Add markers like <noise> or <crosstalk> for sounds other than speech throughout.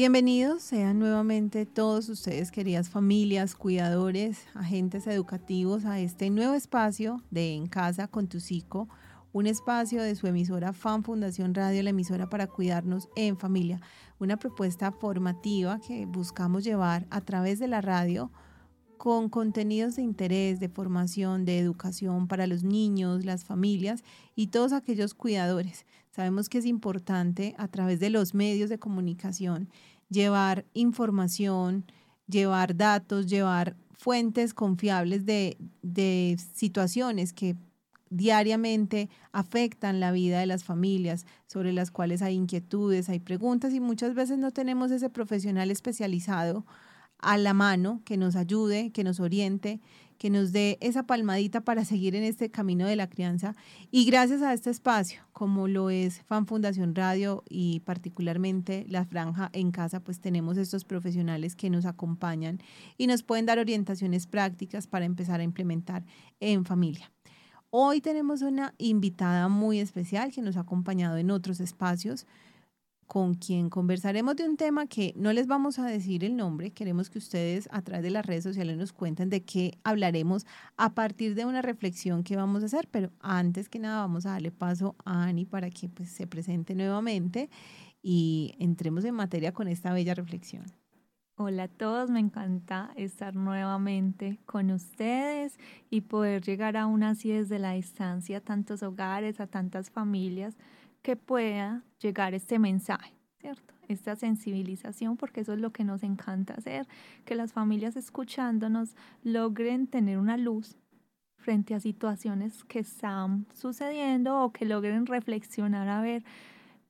Bienvenidos sean nuevamente todos ustedes, queridas familias, cuidadores, agentes educativos, a este nuevo espacio de En Casa con tu Psico, un espacio de su emisora FAN Fundación Radio, la emisora para cuidarnos en familia, una propuesta formativa que buscamos llevar a través de la radio con contenidos de interés, de formación, de educación para los niños, las familias y todos aquellos cuidadores. Sabemos que es importante a través de los medios de comunicación llevar información, llevar datos, llevar fuentes confiables de, de situaciones que diariamente afectan la vida de las familias, sobre las cuales hay inquietudes, hay preguntas y muchas veces no tenemos ese profesional especializado a la mano que nos ayude, que nos oriente, que nos dé esa palmadita para seguir en este camino de la crianza. Y gracias a este espacio, como lo es Fan Fundación Radio y particularmente la franja en casa, pues tenemos estos profesionales que nos acompañan y nos pueden dar orientaciones prácticas para empezar a implementar en familia. Hoy tenemos una invitada muy especial que nos ha acompañado en otros espacios con quien conversaremos de un tema que no les vamos a decir el nombre, queremos que ustedes a través de las redes sociales nos cuenten de qué hablaremos a partir de una reflexión que vamos a hacer, pero antes que nada vamos a darle paso a Ani para que pues, se presente nuevamente y entremos en materia con esta bella reflexión. Hola a todos, me encanta estar nuevamente con ustedes y poder llegar aún así desde la distancia a tantos hogares, a tantas familias que pueda llegar este mensaje, ¿cierto? Esta sensibilización, porque eso es lo que nos encanta hacer, que las familias escuchándonos logren tener una luz frente a situaciones que están sucediendo o que logren reflexionar a ver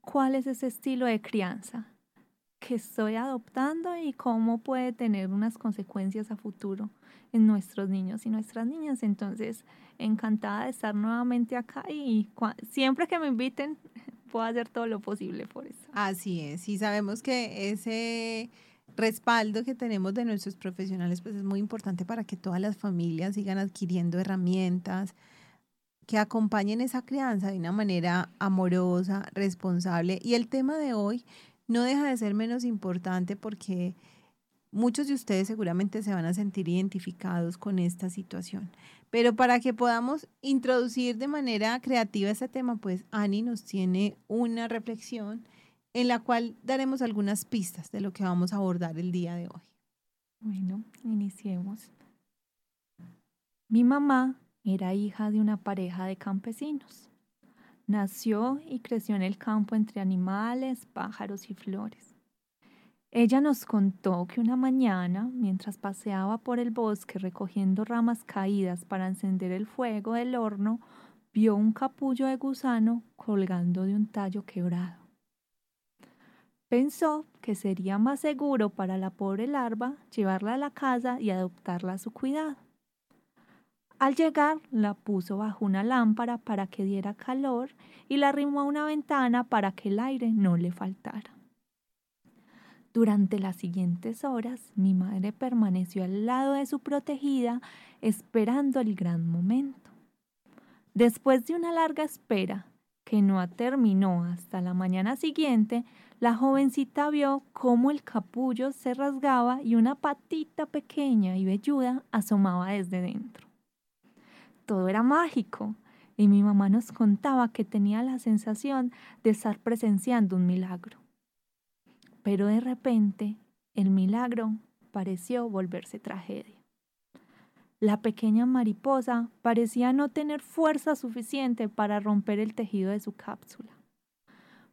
cuál es ese estilo de crianza que estoy adoptando y cómo puede tener unas consecuencias a futuro en nuestros niños y nuestras niñas. Entonces, encantada de estar nuevamente acá y siempre que me inviten, <laughs> puedo hacer todo lo posible por eso. Así es, y sabemos que ese respaldo que tenemos de nuestros profesionales pues es muy importante para que todas las familias sigan adquiriendo herramientas que acompañen esa crianza de una manera amorosa, responsable. Y el tema de hoy no deja de ser menos importante porque muchos de ustedes seguramente se van a sentir identificados con esta situación. Pero para que podamos introducir de manera creativa este tema, pues Ani nos tiene una reflexión en la cual daremos algunas pistas de lo que vamos a abordar el día de hoy. Bueno, iniciemos. Mi mamá era hija de una pareja de campesinos. Nació y creció en el campo entre animales, pájaros y flores. Ella nos contó que una mañana, mientras paseaba por el bosque recogiendo ramas caídas para encender el fuego del horno, vio un capullo de gusano colgando de un tallo quebrado. Pensó que sería más seguro para la pobre larva llevarla a la casa y adoptarla a su cuidado. Al llegar, la puso bajo una lámpara para que diera calor y la arrimó a una ventana para que el aire no le faltara. Durante las siguientes horas, mi madre permaneció al lado de su protegida, esperando el gran momento. Después de una larga espera, que no terminó hasta la mañana siguiente, la jovencita vio cómo el capullo se rasgaba y una patita pequeña y velluda asomaba desde dentro todo era mágico y mi mamá nos contaba que tenía la sensación de estar presenciando un milagro. Pero de repente el milagro pareció volverse tragedia. La pequeña mariposa parecía no tener fuerza suficiente para romper el tejido de su cápsula.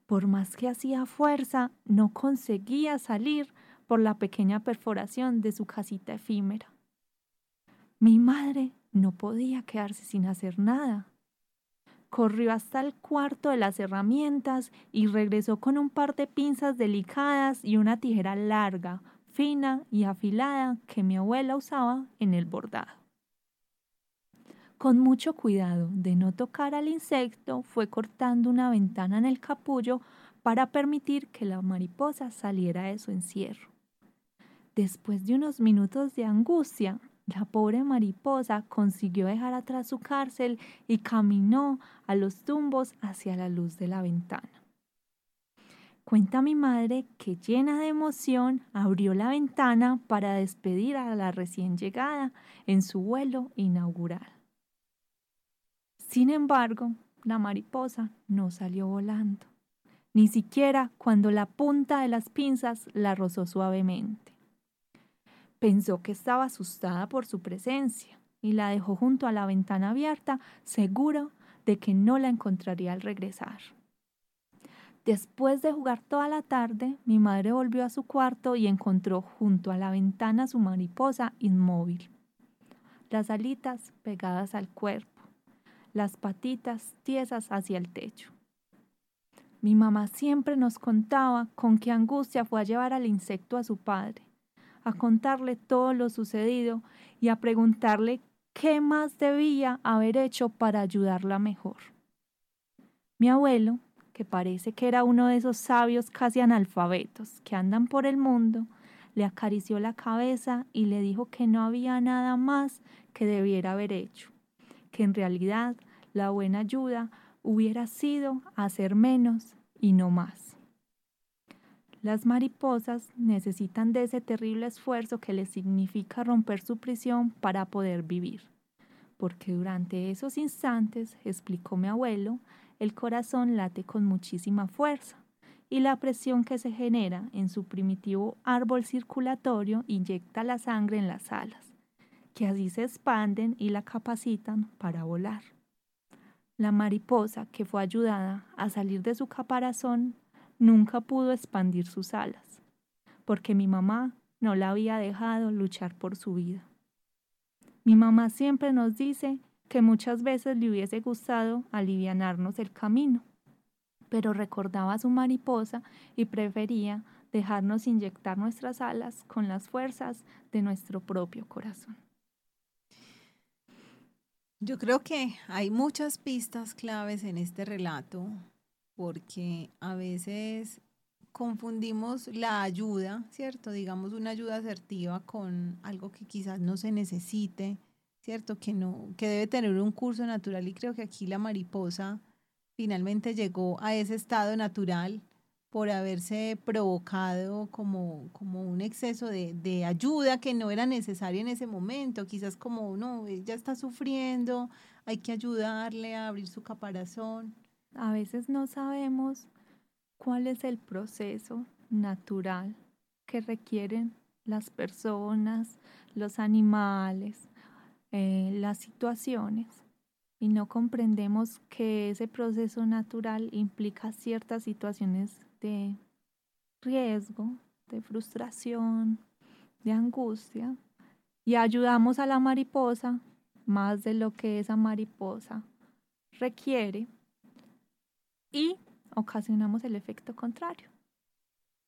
Por más que hacía fuerza, no conseguía salir por la pequeña perforación de su casita efímera. Mi madre no podía quedarse sin hacer nada. Corrió hasta el cuarto de las herramientas y regresó con un par de pinzas delicadas y una tijera larga, fina y afilada que mi abuela usaba en el bordado. Con mucho cuidado de no tocar al insecto, fue cortando una ventana en el capullo para permitir que la mariposa saliera de su encierro. Después de unos minutos de angustia, la pobre mariposa consiguió dejar atrás su cárcel y caminó a los tumbos hacia la luz de la ventana. Cuenta mi madre que llena de emoción abrió la ventana para despedir a la recién llegada en su vuelo inaugural. Sin embargo, la mariposa no salió volando, ni siquiera cuando la punta de las pinzas la rozó suavemente. Pensó que estaba asustada por su presencia y la dejó junto a la ventana abierta, seguro de que no la encontraría al regresar. Después de jugar toda la tarde, mi madre volvió a su cuarto y encontró junto a la ventana su mariposa inmóvil, las alitas pegadas al cuerpo, las patitas tiesas hacia el techo. Mi mamá siempre nos contaba con qué angustia fue a llevar al insecto a su padre, a contarle todo lo sucedido y a preguntarle qué más debía haber hecho para ayudarla mejor. Mi abuelo, que parece que era uno de esos sabios casi analfabetos que andan por el mundo, le acarició la cabeza y le dijo que no había nada más que debiera haber hecho, que en realidad la buena ayuda hubiera sido hacer menos y no más. Las mariposas necesitan de ese terrible esfuerzo que les significa romper su prisión para poder vivir, porque durante esos instantes, explicó mi abuelo, el corazón late con muchísima fuerza y la presión que se genera en su primitivo árbol circulatorio inyecta la sangre en las alas, que así se expanden y la capacitan para volar. La mariposa que fue ayudada a salir de su caparazón nunca pudo expandir sus alas, porque mi mamá no la había dejado luchar por su vida. Mi mamá siempre nos dice que muchas veces le hubiese gustado alivianarnos el camino, pero recordaba a su mariposa y prefería dejarnos inyectar nuestras alas con las fuerzas de nuestro propio corazón. Yo creo que hay muchas pistas claves en este relato porque a veces confundimos la ayuda, ¿cierto? Digamos una ayuda asertiva con algo que quizás no se necesite, ¿cierto? Que no que debe tener un curso natural y creo que aquí la mariposa finalmente llegó a ese estado natural por haberse provocado como, como un exceso de, ayuda que no era necesario en ese momento, quizás como, no, ella está sufriendo, hay que ayudarle a abrir su caparazón a veces no sabemos cuál es el proceso natural que requieren las personas, los animales, eh, las situaciones y no comprendemos que ese proceso natural implica ciertas situaciones de riesgo, de frustración, de angustia y ayudamos a la mariposa más de lo que esa mariposa requiere y ocasionamos el efecto contrario.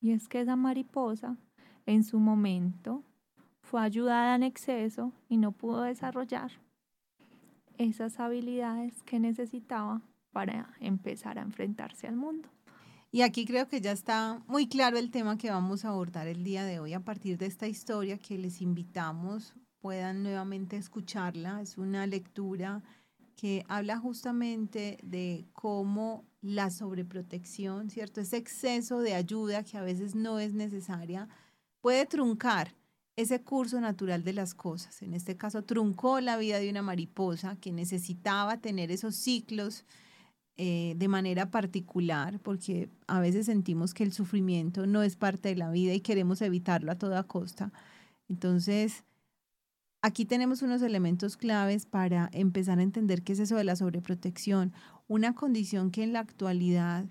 Y es que esa mariposa en su momento fue ayudada en exceso y no pudo desarrollar esas habilidades que necesitaba para empezar a enfrentarse al mundo. Y aquí creo que ya está muy claro el tema que vamos a abordar el día de hoy a partir de esta historia que les invitamos puedan nuevamente escucharla. Es una lectura que habla justamente de cómo la sobreprotección, ¿cierto? Ese exceso de ayuda que a veces no es necesaria puede truncar ese curso natural de las cosas. En este caso, truncó la vida de una mariposa que necesitaba tener esos ciclos eh, de manera particular, porque a veces sentimos que el sufrimiento no es parte de la vida y queremos evitarlo a toda costa. Entonces, aquí tenemos unos elementos claves para empezar a entender qué es eso de la sobreprotección una condición que en la actualidad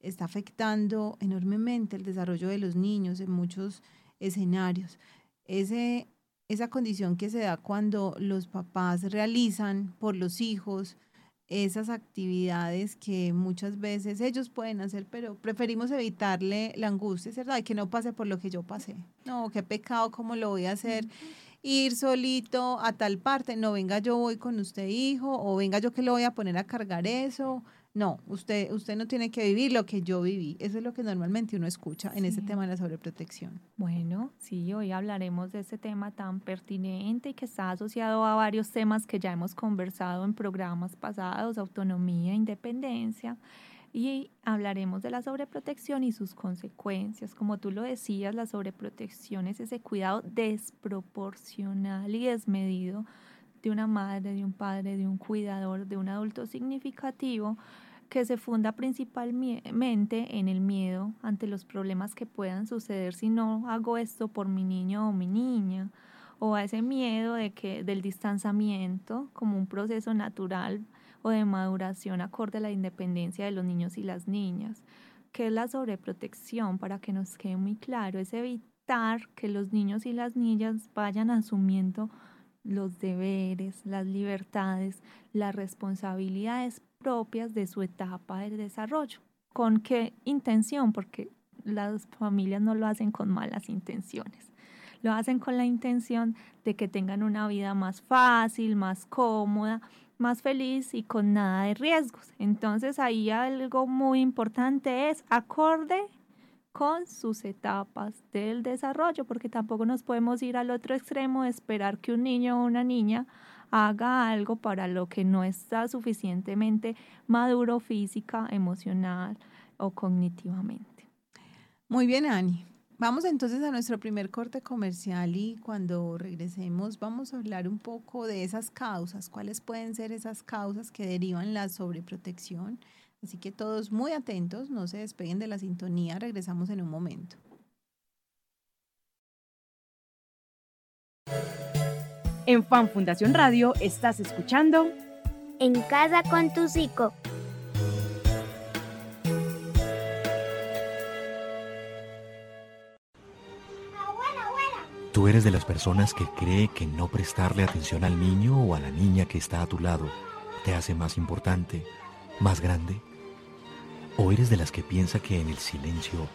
está afectando enormemente el desarrollo de los niños en muchos escenarios. Ese, esa condición que se da cuando los papás realizan por los hijos esas actividades que muchas veces ellos pueden hacer, pero preferimos evitarle la angustia, ¿cierto? De que no pase por lo que yo pasé. No, qué pecado, ¿cómo lo voy a hacer? Ir solito a tal parte, no venga yo voy con usted hijo o venga yo que lo voy a poner a cargar eso. No, usted, usted no tiene que vivir lo que yo viví. Eso es lo que normalmente uno escucha en ese tema de la sobreprotección. Bueno, sí, hoy hablaremos de ese tema tan pertinente y que está asociado a varios temas que ya hemos conversado en programas pasados, autonomía, independencia. Y hablaremos de la sobreprotección y sus consecuencias. Como tú lo decías, la sobreprotección es ese cuidado desproporcional y desmedido de una madre, de un padre, de un cuidador, de un adulto significativo que se funda principalmente en el miedo ante los problemas que puedan suceder si no hago esto por mi niño o mi niña, o a ese miedo de que del distanciamiento como un proceso natural o de maduración acorde a la independencia de los niños y las niñas, que es la sobreprotección, para que nos quede muy claro, es evitar que los niños y las niñas vayan asumiendo los deberes, las libertades, las responsabilidades propias de su etapa de desarrollo. ¿Con qué intención? Porque las familias no lo hacen con malas intenciones. Lo hacen con la intención de que tengan una vida más fácil, más cómoda, más feliz y con nada de riesgos. Entonces ahí algo muy importante es acorde con sus etapas del desarrollo, porque tampoco nos podemos ir al otro extremo de esperar que un niño o una niña haga algo para lo que no está suficientemente maduro física, emocional o cognitivamente. Muy bien, Ani. Vamos entonces a nuestro primer corte comercial y cuando regresemos vamos a hablar un poco de esas causas, cuáles pueden ser esas causas que derivan la sobreprotección. Así que todos muy atentos, no se despeguen de la sintonía, regresamos en un momento. En Fan Fundación Radio estás escuchando En casa con tu psico. ¿Tú eres de las personas que cree que no prestarle atención al niño o a la niña que está a tu lado te hace más importante, más grande? ¿O eres de las que piensa que en el silencio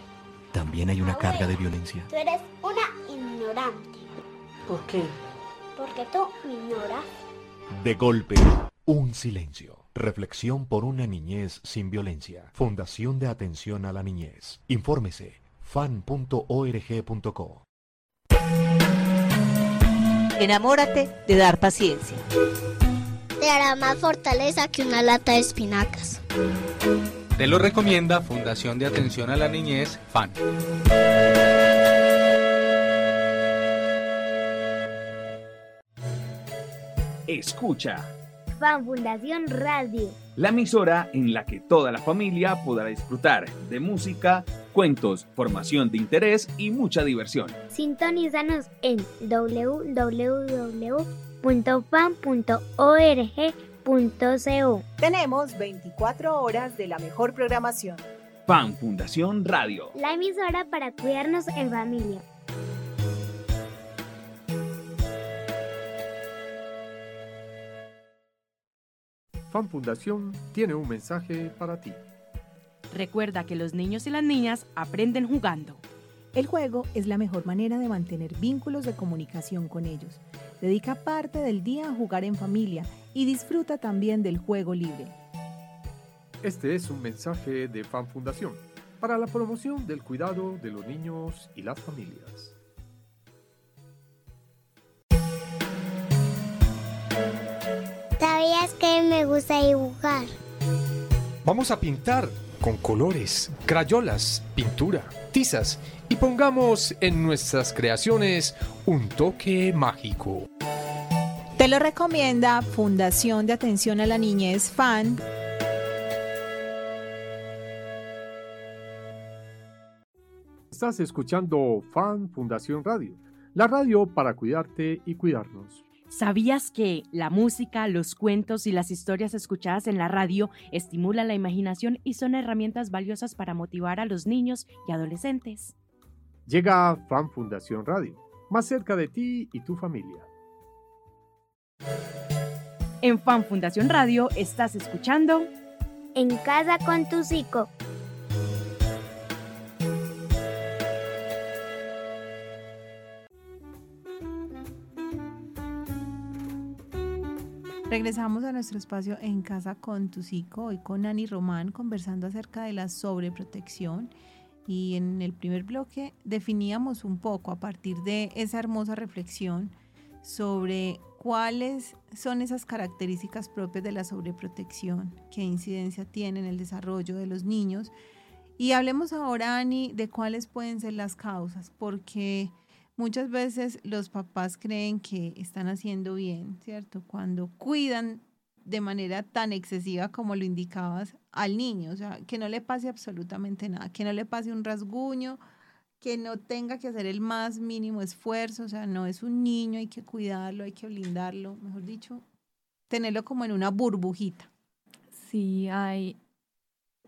también hay una carga de violencia? Tú eres una ignorante. ¿Por qué? Porque tú me ignoras. De golpe, un silencio. Reflexión por una niñez sin violencia. Fundación de Atención a la Niñez. Infórmese fan.org.co. Enamórate de dar paciencia. Te hará más fortaleza que una lata de espinacas. Te lo recomienda Fundación de Atención a la Niñez, FAN. Escucha. Fan Fundación Radio. La emisora en la que toda la familia podrá disfrutar de música, cuentos, formación de interés y mucha diversión. Sintonízanos en www.fan.org.co. Tenemos 24 horas de la mejor programación. Fan Fundación Radio. La emisora para cuidarnos en familia. Fan Fundación tiene un mensaje para ti. Recuerda que los niños y las niñas aprenden jugando. El juego es la mejor manera de mantener vínculos de comunicación con ellos. Dedica parte del día a jugar en familia y disfruta también del juego libre. Este es un mensaje de Fan Fundación para la promoción del cuidado de los niños y las familias. ¿Sabías que me gusta dibujar? Vamos a pintar con colores, crayolas, pintura, tizas y pongamos en nuestras creaciones un toque mágico. Te lo recomienda Fundación de Atención a la Niñez FAN. Estás escuchando Fan Fundación Radio, la radio para cuidarte y cuidarnos. ¿Sabías que la música, los cuentos y las historias escuchadas en la radio estimulan la imaginación y son herramientas valiosas para motivar a los niños y adolescentes? Llega Fan Fundación Radio, más cerca de ti y tu familia. En Fan Fundación Radio estás escuchando En casa con tu psico. Regresamos a nuestro espacio en casa con tu psico, hoy con Ani Román conversando acerca de la sobreprotección y en el primer bloque definíamos un poco a partir de esa hermosa reflexión sobre cuáles son esas características propias de la sobreprotección, qué incidencia tiene en el desarrollo de los niños. Y hablemos ahora, Ani, de cuáles pueden ser las causas, porque muchas veces los papás creen que están haciendo bien, ¿cierto? Cuando cuidan de manera tan excesiva como lo indicabas al niño, o sea, que no le pase absolutamente nada, que no le pase un rasguño, que no tenga que hacer el más mínimo esfuerzo, o sea, no es un niño, hay que cuidarlo, hay que blindarlo, mejor dicho, tenerlo como en una burbujita. Sí, hay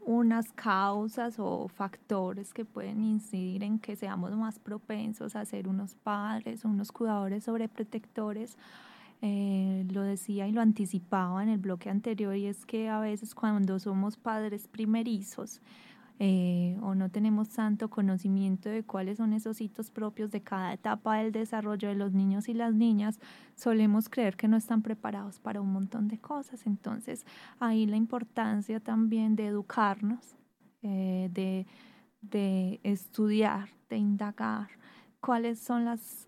unas causas o factores que pueden incidir en que seamos más propensos a ser unos padres unos cuidadores sobreprotectores eh, lo decía y lo anticipaba en el bloque anterior y es que a veces cuando somos padres primerizos eh, o no tenemos tanto conocimiento de cuáles son esos hitos propios de cada etapa del desarrollo de los niños y las niñas, solemos creer que no están preparados para un montón de cosas. Entonces, ahí la importancia también de educarnos, eh, de, de estudiar, de indagar cuáles son los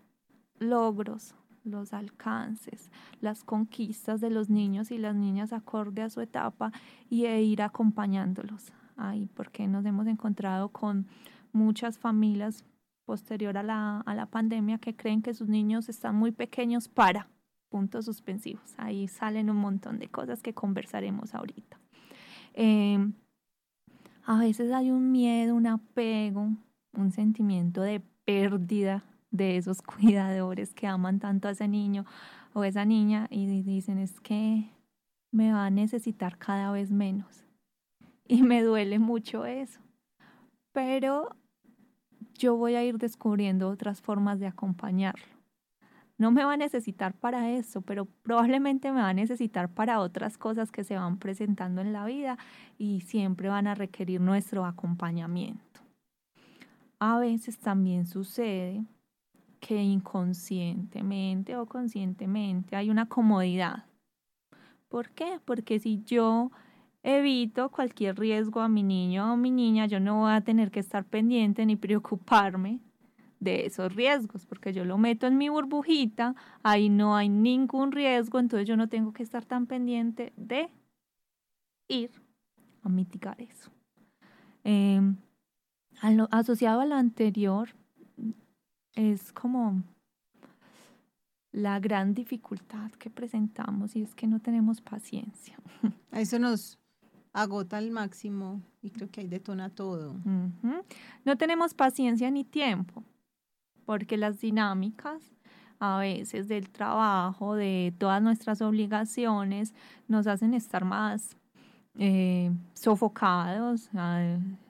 logros los alcances, las conquistas de los niños y las niñas acorde a su etapa y e ir acompañándolos ahí, porque nos hemos encontrado con muchas familias posterior a la, a la pandemia que creen que sus niños están muy pequeños para puntos suspensivos. Ahí salen un montón de cosas que conversaremos ahorita. Em, a veces hay un miedo, un apego, un sentimiento de pérdida de esos <laughs> cuidadores que aman tanto a ese niño o esa niña y dicen es que me va a necesitar cada vez menos. Y me duele mucho eso. Pero yo voy a ir descubriendo otras formas de acompañarlo. No me va a necesitar para eso, pero probablemente me va a necesitar para otras cosas que se van presentando en la vida y siempre van a requerir nuestro acompañamiento. A veces también sucede que inconscientemente o conscientemente hay una comodidad. ¿Por qué? Porque si yo evito cualquier riesgo a mi niño o mi niña, yo no voy a tener que estar pendiente ni preocuparme de esos riesgos, porque yo lo meto en mi burbujita, ahí no hay ningún riesgo, entonces yo no tengo que estar tan pendiente de ir a mitigar eso. Em, asociado a lo anterior, es como la gran dificultad que presentamos y es que no tenemos paciencia. <laughs> Eso nos agota al máximo y creo que ahí detona todo. No tenemos paciencia ni tiempo, porque las dinámicas a veces del trabajo, de todas nuestras obligaciones, nos hacen estar más eh, sofocados,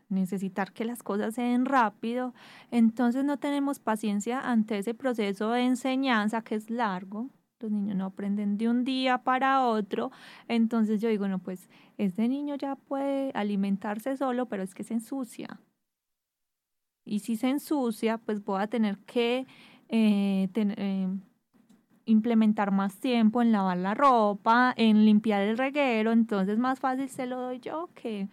necesitar que las cosas se den rápido, entonces no tenemos paciencia ante ese proceso de enseñanza que es largo. Los niños no aprenden de un día para otro. Entonces yo digo, no, pues este niño ya puede alimentarse solo, pero es que se ensucia. Y si se ensucia, pues voy a tener que eh, eh, implementar más tiempo en lavar la ropa, en limpiar el reguero. Entonces más fácil se lo doy yo que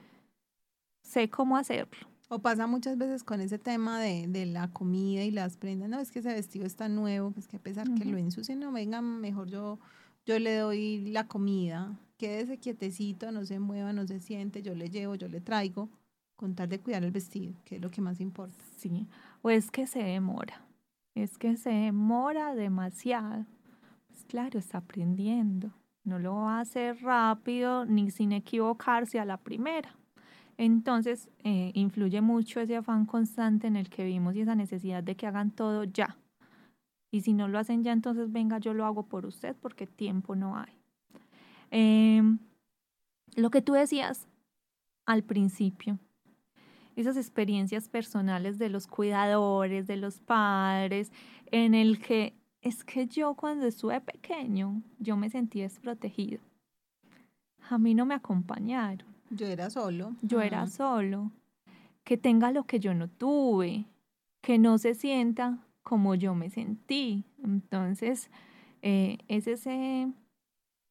sé cómo hacerlo. O pasa muchas veces con ese tema de, de, la comida y las prendas, no, es que ese vestido está nuevo, pues que a pesar que lo ensucien, no, venga, mejor yo, yo le doy la comida, quédese quietecito, no se mueva, no se siente, yo le llevo, yo le traigo, con tal de cuidar el vestido, que es lo que más importa. Sí, o es que se demora, es que se demora demasiado. Pues claro, está aprendiendo, no lo va a hacer rápido ni sin equivocarse a la primera. Entonces, eh, influye mucho ese afán constante en el que vivimos y esa necesidad de que hagan todo ya. Y si no lo hacen ya, entonces venga, yo lo hago por usted porque tiempo no hay. Em, lo que tú decías al principio, esas experiencias personales de los cuidadores, de los padres, en el que es que yo cuando estuve pequeño, yo me sentí desprotegido. A mí no me acompañaron yo era solo. Yo era solo. Que tenga lo que yo no tuve. Que no se sienta como yo me sentí. Entonces, eh, es esa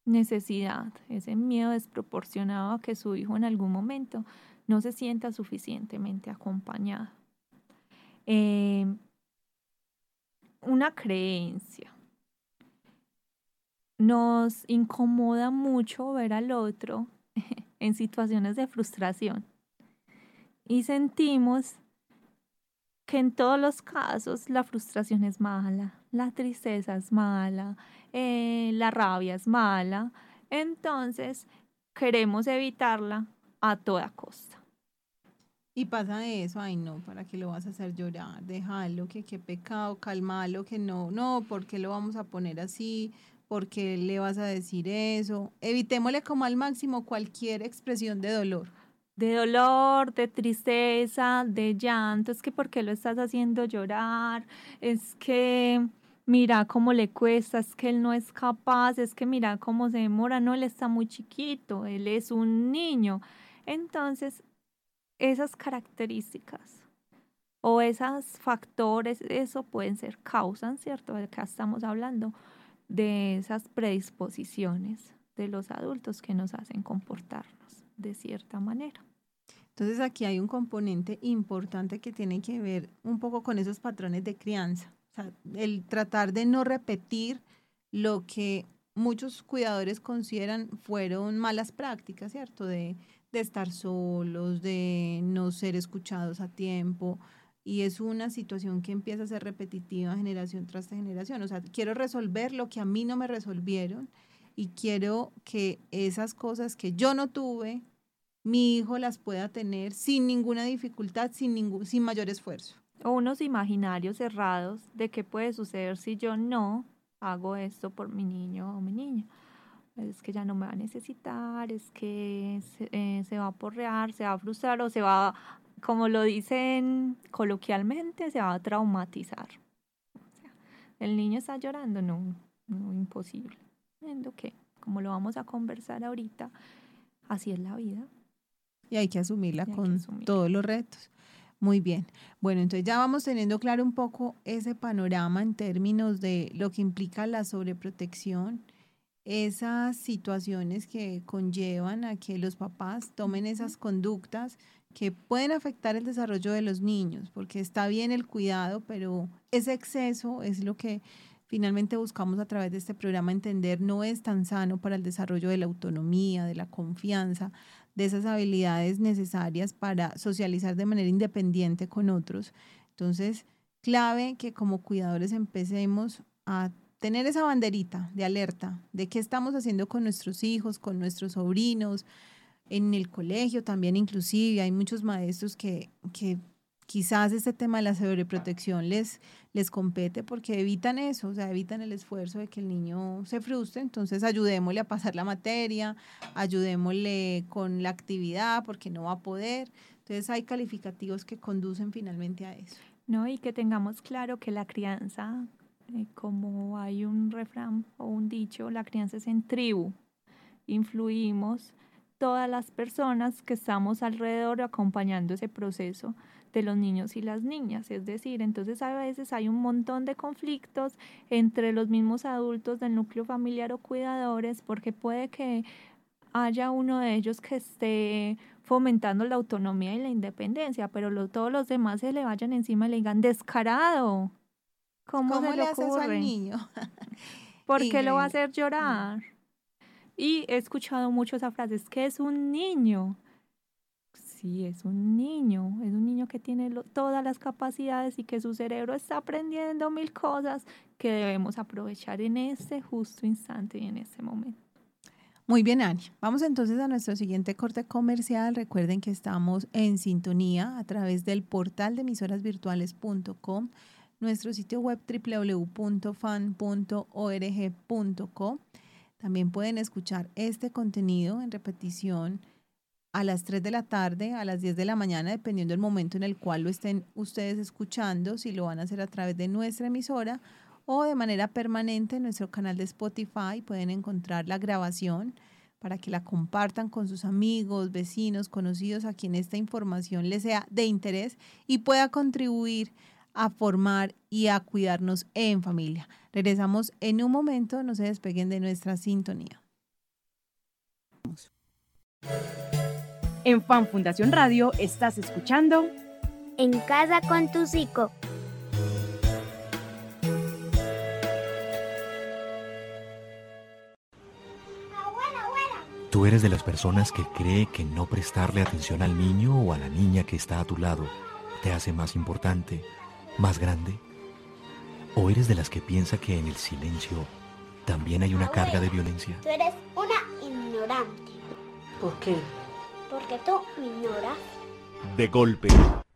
necesidad, ese miedo desproporcionado a que su hijo en algún momento no se sienta suficientemente acompañado. Eh, una creencia nos incomoda mucho ver al otro <laughs> en situaciones de frustración y sentimos que en todos los casos la frustración es mala, la tristeza es mala, eh, la rabia es mala, entonces queremos evitarla a toda costa. Y pasa eso, ay no, ¿para qué lo vas a hacer llorar? Déjalo, que qué pecado, calmalo, que no, no, ¿por qué lo vamos a poner así? ¿Por qué le vas a decir eso? Evitémosle como al máximo cualquier expresión de dolor. De dolor, de tristeza, de llanto, es que ¿por qué lo estás haciendo llorar? Es que mira cómo le cuesta, es que él no es capaz, es que mira cómo se demora, no, él está muy chiquito, él es un niño. Entonces, esas características o esos factores, eso pueden ser causas, ¿cierto? Acá estamos hablando de esas predisposiciones de los adultos que nos hacen comportarnos de cierta manera. Entonces aquí hay un componente importante que tiene que ver un poco con esos patrones de crianza, el tratar de no repetir lo que muchos cuidadores consideran fueron malas prácticas, ¿cierto? De, de estar solos, de no ser escuchados a tiempo. Y es una situación que empieza a ser repetitiva generación tras generación. O sea, quiero resolver lo que a mí no me resolvieron y quiero que esas cosas que yo no tuve, mi hijo las pueda tener sin ninguna dificultad, sin, ningún, sin mayor esfuerzo. O unos imaginarios cerrados de qué puede suceder si yo no hago esto por mi niño o mi niña es que ya no me va a necesitar, es que se, eh, se, va a porrear, se va a frustrar o se va, como lo dicen coloquialmente, se va a traumatizar. O sea, el niño está llorando, no, no, imposible. Viendo que, como lo vamos a conversar ahorita, así es la vida. Y hay que asumirla con todos los retos. Muy bien. Bueno, entonces ya vamos teniendo claro un poco ese panorama en términos de lo que implica la sobreprotección, esas situaciones que conllevan a que los papás tomen esas conductas que pueden afectar el desarrollo de los niños, porque está bien el cuidado, pero ese exceso es lo que finalmente buscamos a través de este programa entender no es tan sano para el desarrollo de la autonomía, de la confianza, de esas habilidades necesarias para socializar de manera independiente con otros. Entonces, clave que como cuidadores empecemos a tener esa banderita de alerta de qué estamos haciendo con nuestros hijos, con nuestros sobrinos, en el colegio también inclusive. Hay muchos maestros que, que quizás este tema de la sobreprotección les, les compete porque evitan eso, o sea, evitan el esfuerzo de que el niño se frustre. Entonces ayudémosle a pasar la materia, ayudémosle con la actividad porque no va a poder. Entonces hay calificativos que conducen finalmente a eso. No, y que tengamos claro que la crianza eh, como hay un refrán o un dicho, la crianza es en tribu. Influimos todas las personas que estamos alrededor acompañando ese proceso de los niños y las niñas. Es decir, entonces a veces hay un montón de conflictos entre los mismos adultos del núcleo familiar o cuidadores porque puede que haya uno de ellos que esté fomentando la autonomía y la independencia, pero todos los demás se le vayan encima y le digan descarado, ¿Cómo, le, haces eso al niño? <laughs> ¿Por qué lo va a hacer llorar? Y he escuchado mucho esa frase, es que es un niño. Sí, es un niño, es un niño que tiene todas las capacidades y que su cerebro está aprendiendo mil cosas que debemos aprovechar en ese justo instante y en ese momento. Muy bien, Ani. Vamos entonces a nuestro siguiente corte comercial. Recuerden que estamos en sintonía a través del portal de emisorasvirtuales.com nuestro sitio web www.fan.org.co. También pueden escuchar este contenido en repetición a las 3 de la tarde, a las 10 de la mañana, dependiendo del momento en el cual lo estén ustedes escuchando, si lo van a hacer a través de nuestra emisora o de manera permanente en nuestro canal de Spotify. Pueden encontrar la grabación para que la compartan con sus amigos, vecinos, conocidos, a quien esta información les sea de interés y pueda contribuir a formar y a cuidarnos en familia. Regresamos en un momento, no se despeguen de nuestra sintonía. En Fan Fundación Radio estás escuchando En casa con tu psico. Tú eres de las personas que cree que no prestarle atención al niño o a la niña que está a tu lado te hace más importante, más grande. ¿O eres de las que piensa que en el silencio también hay una carga de violencia? Tú eres una ignorante. ¿Por qué? Porque tú me ignoras. De golpe,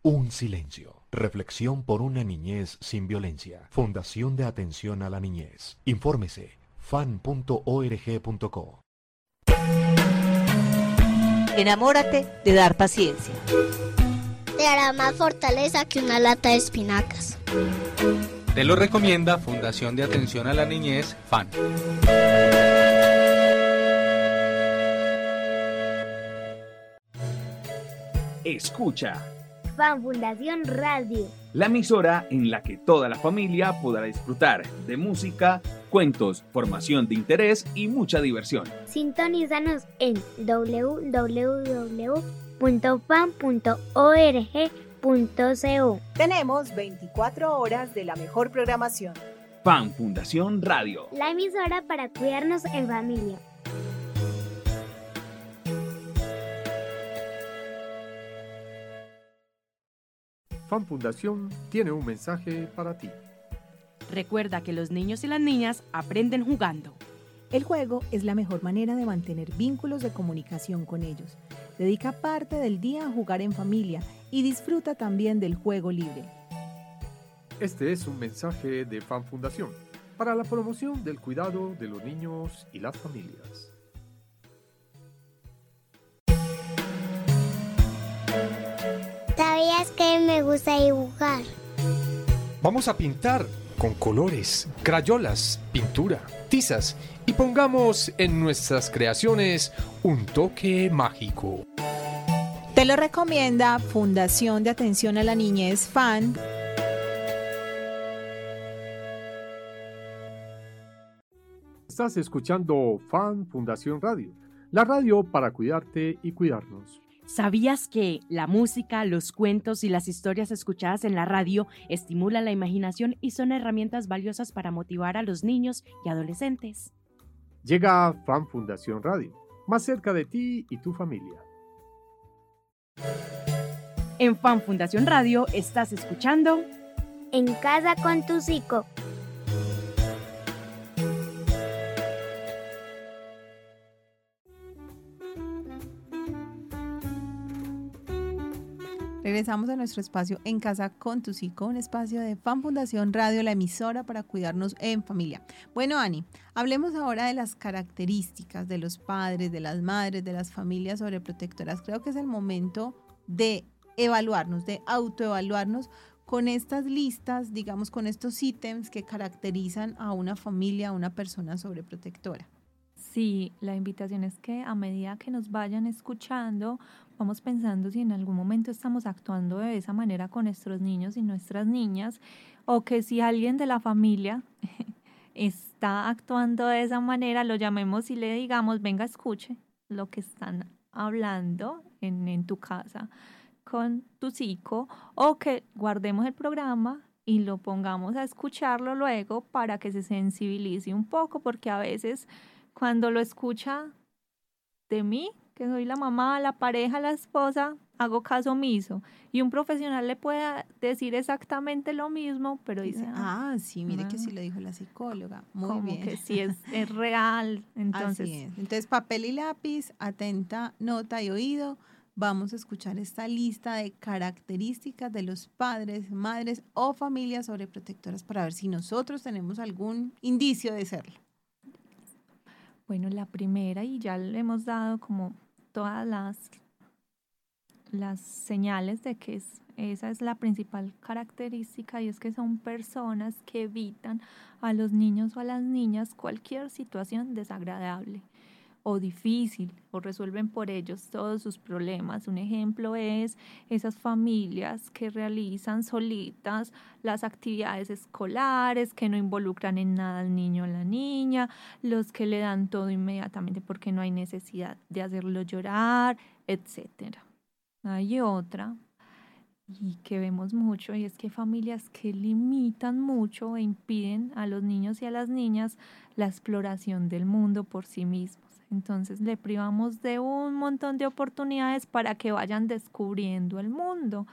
un silencio. Reflexión por una niñez sin violencia. Fundación de Atención a la Niñez. Infórmese fan.org.co. Enamórate de dar paciencia. Te hará más fortaleza que una lata de espinacas. Te lo recomienda Fundación de Atención a la Niñez, FAN. Escucha Fan Fundación Radio. la emisora en la que toda la familia podrá disfrutar de música, cuentos, formación de interés y mucha diversión. Sintonízanos en www.fan.org.co. Tenemos 24 horas de la mejor programación. Fan Fundación Radio. La emisora para cuidarnos en familia. Fan Fundación tiene un mensaje para ti. Recuerda que los niños y las niñas aprenden jugando. El juego es la mejor manera de mantener vínculos de comunicación con ellos. Dedica parte del día a jugar en familia y disfruta también del juego libre. Este es un mensaje de Fan Fundación para la promoción del cuidado de los niños y las familias. ¿Sabías que me gusta dibujar? Vamos a pintar con colores, crayolas, pintura, tizas y pongamos en nuestras creaciones un toque mágico. Te lo recomienda Fundación de Atención a la Niñez FAN. Estás escuchando Fan Fundación Radio, la radio para cuidarte y cuidarnos. ¿Sabías que la música, los cuentos y las historias escuchadas en la radio estimulan la imaginación y son herramientas valiosas para motivar a los niños y adolescentes? Llega Fan Fundación Radio, más cerca de ti y tu familia. En Fan Fundación Radio estás escuchando En casa con tu psico. Regresamos a nuestro espacio En Casa con tu Psico, un espacio de Fan Fundación Radio, la emisora para cuidarnos en familia. Bueno, Ani, hablemos ahora de las características de los padres, de las madres, de las familias sobreprotectoras. Creo que es el momento de evaluarnos, de autoevaluarnos con estas listas, digamos, con estos ítems que caracterizan a una familia, a una persona sobreprotectora. Sí, la invitación es que a medida que nos vayan escuchando, vamos pensando si en algún momento estamos actuando de esa manera con nuestros niños y nuestras niñas, o que si alguien de la familia <laughs> está actuando de esa manera, lo llamemos y le digamos, venga, escuche lo que están hablando en, en tu casa con tu psico, o que guardemos el programa y lo pongamos a escucharlo luego para que se sensibilice un poco, porque a veces cuando lo escucha de mí, que soy la mamá, la pareja, la esposa, hago caso omiso. Y un profesional le puede decir exactamente lo mismo, pero dice, Ah, sí, mire que ah, sí lo dijo la psicóloga. Muy como bien. que <laughs> sí es, es real. Entonces, Así es. Entonces, papel y lápiz, atenta nota y oído. Vamos a escuchar esta lista de características de los padres, madres o familias sobreprotectoras para ver si nosotros tenemos algún indicio de serlo. Bueno, la primera, y ya le hemos dado como todas las, las señales de que es, esa es la principal característica y es que son personas que evitan a los niños o a las niñas cualquier situación desagradable o difícil o resuelven por ellos todos sus problemas. Un ejemplo es esas familias que realizan solitas las actividades escolares, que no involucran en nada al niño o la niña, los que le dan todo inmediatamente porque no hay necesidad de hacerlo llorar, etcétera. Hay otra y que vemos mucho y es que familias que limitan mucho e impiden a los niños y a las niñas la exploración del mundo por sí mismos. Entonces le privamos de un montón de oportunidades para que vayan descubriendo el mundo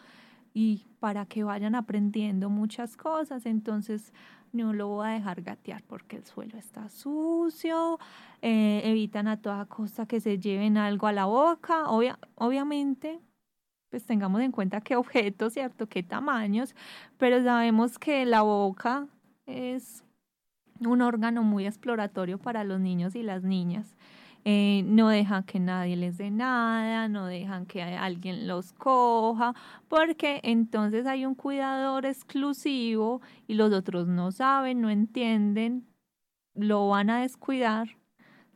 y para que vayan aprendiendo muchas cosas. Entonces no lo voy a dejar gatear porque el suelo está sucio, eh, evitan a toda costa que se lleven algo a la boca. obviamente, pues tengamos en cuenta qué objetos, ¿cierto? Qué tamaños, pero sabemos que la boca es un órgano muy exploratorio para los niños y las niñas. Eh, no dejan que nadie les dé nada, no dejan que alguien los coja, porque entonces hay un cuidador exclusivo y los otros no saben, no entienden, lo van a descuidar,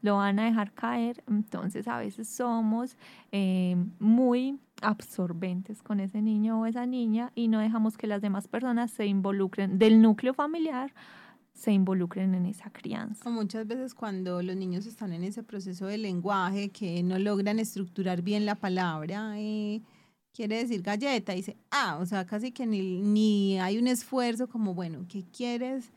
lo van a dejar caer, entonces a veces somos eh, muy absorbentes con ese niño o esa niña y no dejamos que las demás personas se involucren del núcleo familiar se involucren en esa crianza. muchas veces cuando los niños están en ese proceso de lenguaje que no logran estructurar bien la palabra, eh, quiere decir galleta, dice, ah, o sea, casi que ni, ni hay un esfuerzo como, bueno, ¿qué quieres?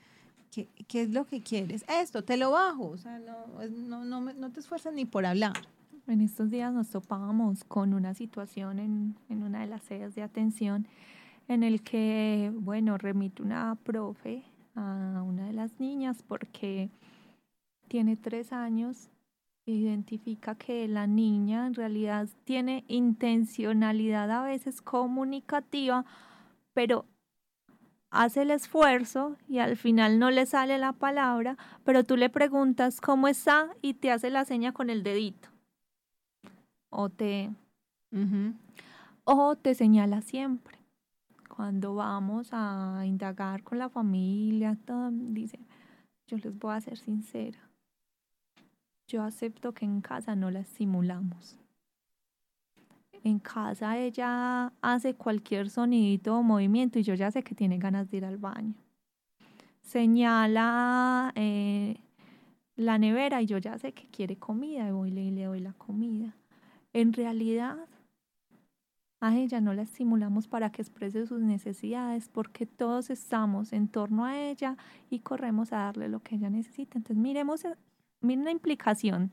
¿Qué, ¿Qué, es lo que quieres? Esto, te lo bajo, o sea, no, no, no, no te esfuerzas ni por hablar. En estos días nos topábamos con una situación en, en una de las sedes de atención en el que, bueno, remite una profe a una de las niñas porque tiene tres años identifica que la niña en realidad tiene intencionalidad a veces comunicativa, pero hace el esfuerzo y al final no le sale la palabra, pero tú le preguntas cómo está y te hace la seña con el dedito. O te, o te señala siempre cuando vamos a indagar con la familia, todo, dice, yo les voy a ser sincera. Yo acepto que en casa no la simulamos. En casa ella hace cualquier sonidito o movimiento y yo ya sé que tiene ganas de ir al baño. Señala eh, la nevera y yo ya sé que quiere comida y voy y le doy la comida. En realidad a ella no la estimulamos para que exprese sus necesidades porque todos estamos en torno a ella y corremos a darle lo que ella necesita. Entonces miremos, eh, miren la implicación.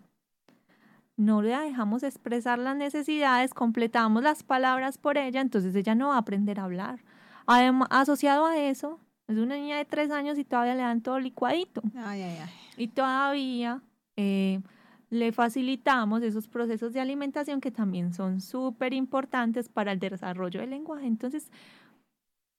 No la dejamos expresar las necesidades, completamos las palabras por ella, entonces ella no va a aprender a hablar. Además, asociado a eso, es una niña de tres años y todavía le dan todo licuadito. Ay, ay, ay. Y todavía eh, le facilitamos esos procesos de alimentación que también son súper importantes para el desarrollo del lenguaje. Entonces,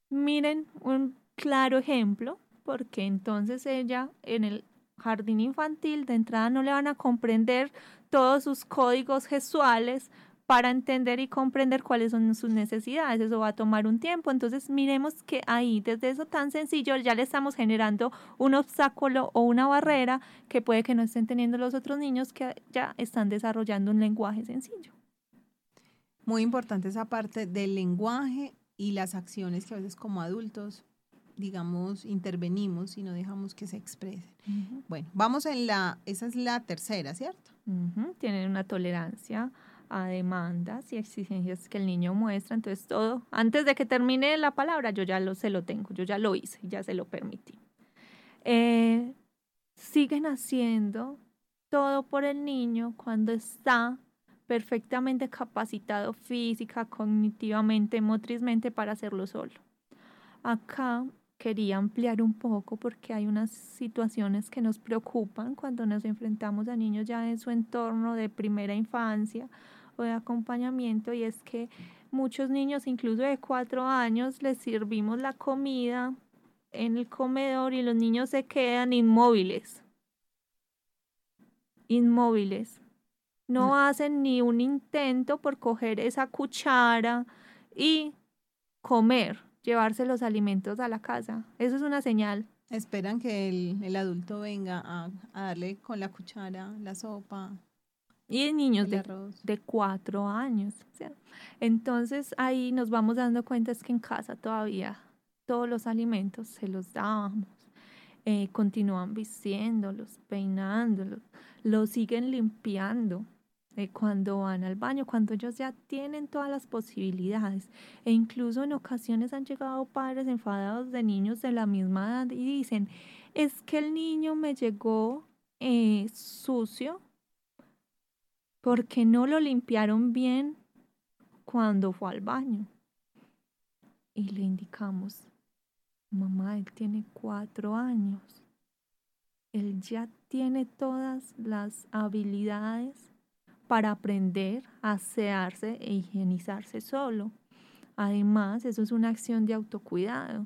miren un claro ejemplo, porque entonces ella en el jardín infantil de entrada no le van a comprender todos sus códigos gestuales, para entender y comprender cuáles son sus necesidades. Eso va a tomar un tiempo. Entonces, miremos que ahí, desde eso tan sencillo, ya le estamos generando un obstáculo o una barrera que puede que no estén teniendo los otros niños que ya están desarrollando un lenguaje sencillo. Muy importante esa parte del lenguaje y las acciones que a veces como adultos digamos, intervenimos y no dejamos que se expresen. Bueno, vamos en la, esa es la tercera, ¿cierto? Tienen una tolerancia a demandas y exigencias que el niño muestra. Entonces todo, antes de que termine la palabra, yo ya lo, se lo tengo, yo ya lo hice, ya se lo permití. Eh, siguen haciendo todo por el niño cuando está perfectamente capacitado física, cognitivamente, motrizmente para hacerlo solo. Acá quería ampliar un poco porque hay unas situaciones que nos preocupan cuando nos enfrentamos a niños ya en su entorno de primera infancia o de acompañamiento y es que muchos niños, incluso de cuatro años, les servimos la comida en el comedor y los niños se quedan inmóviles. Inmóviles. No mm. hacen ni un intento por coger esa cuchara y comer, llevarse los alimentos a la casa. Eso es una señal. Esperan que el, adulto venga a, a darle con la cuchara la sopa, y niños de, de, cuatro años. Entonces ahí nos vamos dando cuenta es que en casa todavía todos los alimentos se los dábamos. Eh, continúan vistiéndolos, peinándolos, los siguen limpiando eh, cuando van al baño, cuando ellos ya tienen todas las posibilidades. E incluso en ocasiones han llegado padres enfadados de niños de la misma edad y dicen, es que el niño me llegó eh, sucio porque no lo limpiaron bien cuando fue al baño. Y le indicamos, mamá, él tiene cuatro años. Él ya tiene todas las habilidades para aprender a asearse e higienizarse solo. Además, eso es una acción de autocuidado.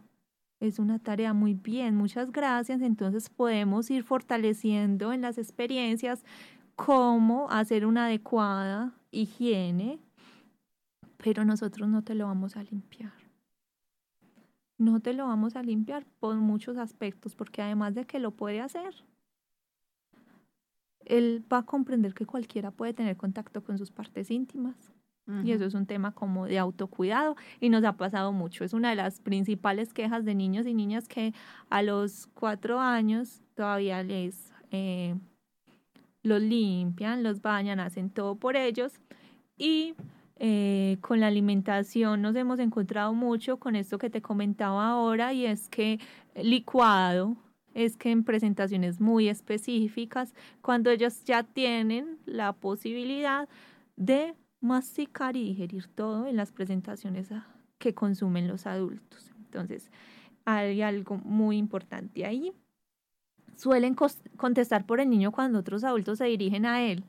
Es una tarea muy bien, muchas gracias. Entonces podemos ir fortaleciendo en las experiencias cómo hacer una adecuada higiene, pero nosotros no te lo vamos a limpiar. No te lo vamos a limpiar por muchos aspectos, porque además de que lo puede hacer, él va a comprender que cualquiera puede tener contacto con sus partes íntimas. Y eso es un tema como de autocuidado y nos ha pasado mucho. Es una de las principales quejas de niños y niñas que a los cuatro años todavía les eh, los limpian, los bañan, hacen todo por ellos. Y eh, con la alimentación nos hemos encontrado mucho con esto que te comentaba ahora y es que licuado, es que en presentaciones muy específicas, cuando ellos ya tienen la posibilidad de masticar y digerir todo en las presentaciones que consumen los adultos. Entonces, hay algo muy importante ahí suelen contestar por el niño cuando otros adultos se dirigen a él.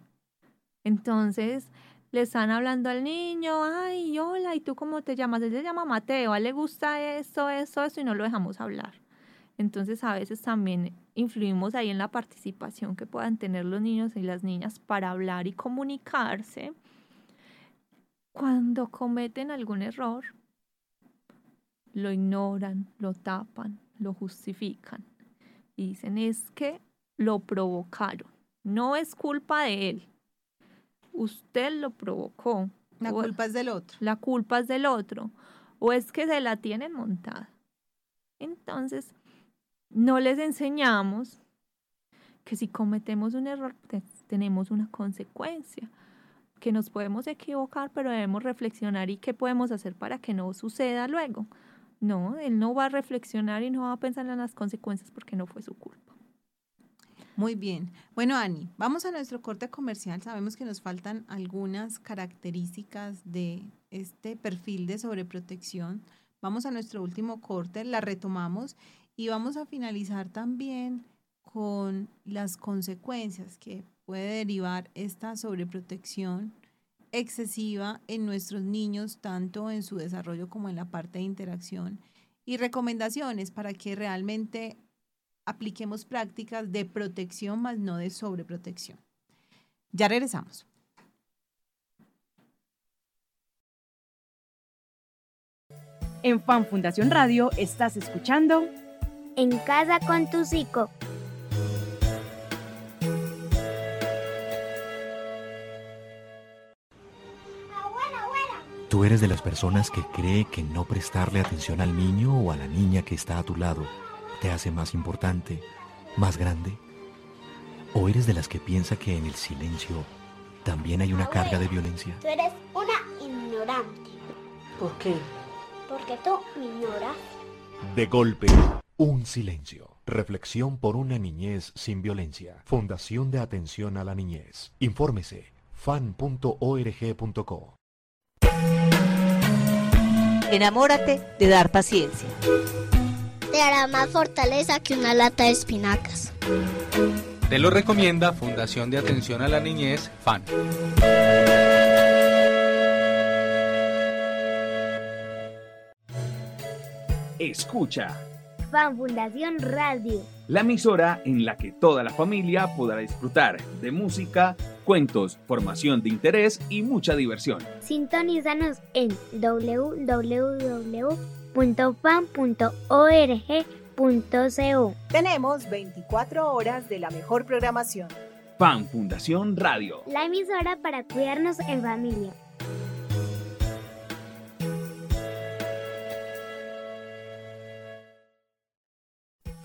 Entonces, le están hablando al niño, ay, hola, ¿y tú cómo te llamas? Él se llama Mateo, a él le gusta esto, esto, eso, y no lo dejamos hablar. Entonces, a veces también influimos ahí en la participación que puedan tener los niños y las niñas para hablar y comunicarse. Cuando cometen algún error, lo ignoran, lo tapan, lo justifican y dicen es que lo provocaron. No es culpa de él. Usted lo provocó. La culpa es del otro. La culpa es del otro. O es que se la tienen montada. Entonces, no les enseñamos que si cometemos un error tenemos una consecuencia, que nos podemos equivocar, pero debemos reflexionar y qué podemos hacer para que no suceda luego. No, él no va a reflexionar y no va a pensar en las consecuencias porque no fue su culpa. Muy bien. Bueno, Ani, vamos a nuestro corte comercial. Sabemos que nos faltan algunas características de este perfil de sobreprotección. Vamos a nuestro último corte, la retomamos y vamos a finalizar también con las consecuencias que puede derivar esta sobreprotección excesiva en nuestros niños, tanto en su desarrollo como en la parte de interacción, y recomendaciones para que realmente apliquemos prácticas de protección más no de sobreprotección. Ya regresamos. En Fan Fundación Radio estás escuchando En casa con tu psico. ¿Tú eres de las personas que cree que no prestarle atención al niño o a la niña que está a tu lado te hace más importante, más grande? ¿O eres de las que piensa que en el silencio también hay una carga de violencia? Tú eres una ignorante. ¿Por qué? Porque tú me ignoras. De golpe, un silencio. Reflexión por una niñez sin violencia. Fundación de Atención a la Niñez. Infórmese fan.org.co. Enamórate de dar paciencia. Te hará más fortaleza que una lata de espinacas. Te lo recomienda Fundación de Atención a la Niñez, FAN. Escucha. Fan Fundación Radio. La emisora en la que toda la familia podrá disfrutar de música, cuentos, formación de interés y mucha diversión. Sintonízanos en www.fan.org.co. Tenemos 24 horas de la mejor programación. Fan Fundación Radio. La emisora para cuidarnos en familia.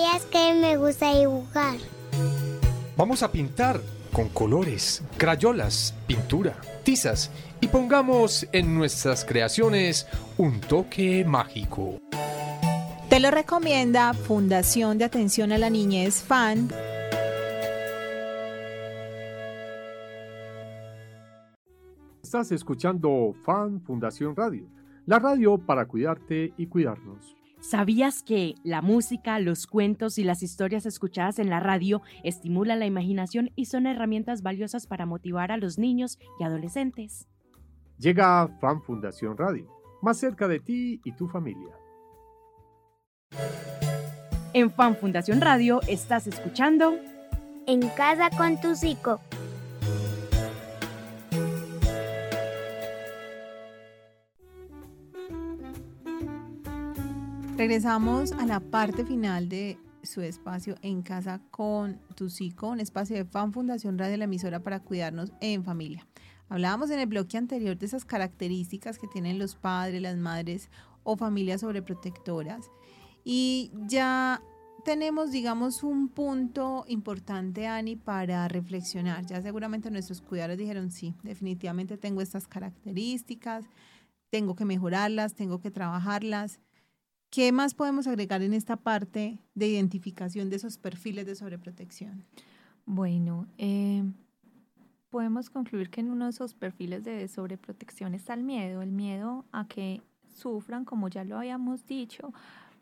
¿Sabías que me gusta dibujar? Vamos a pintar con colores, crayolas, pintura, tizas y pongamos en nuestras creaciones un toque mágico. Te lo recomienda Fundación de Atención a la Niñez FAN. Estás escuchando FAN Fundación Radio, la radio para cuidarte y cuidarnos. ¿Sabías que la música, los cuentos y las historias escuchadas en la radio estimulan la imaginación y son herramientas valiosas para motivar a los niños y adolescentes? Llega Fan Fundación Radio, más cerca de ti y tu familia. En Fan Fundación Radio estás escuchando En casa con tu psico. Regresamos a la parte final de su espacio en casa con tu psico, un espacio de Fan Fundación Radio, la emisora para cuidarnos en familia. Hablábamos en el bloque anterior de esas características que tienen los padres, las madres o familias sobreprotectoras. Y ya tenemos, digamos, un punto importante, Ani, para reflexionar. Ya seguramente nuestros cuidadores dijeron, sí, definitivamente tengo estas características, tengo que mejorarlas, tengo que trabajarlas. ¿Qué más podemos agregar en esta parte de identificación de esos perfiles de sobreprotección? Bueno, eh, podemos concluir que en uno de esos perfiles de sobreprotección está el miedo, el miedo a que sufran, como ya lo habíamos dicho,